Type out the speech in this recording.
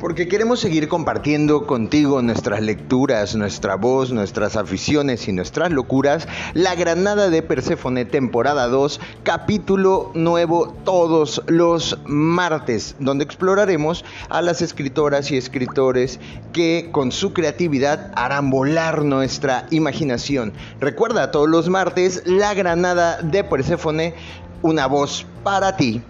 Porque queremos seguir compartiendo contigo nuestras lecturas, nuestra voz, nuestras aficiones y nuestras locuras. La Granada de Perséfone, temporada 2, capítulo nuevo todos los martes, donde exploraremos a las escritoras y escritores que con su creatividad harán volar nuestra imaginación. Recuerda todos los martes, La Granada de Perséfone, una voz para ti.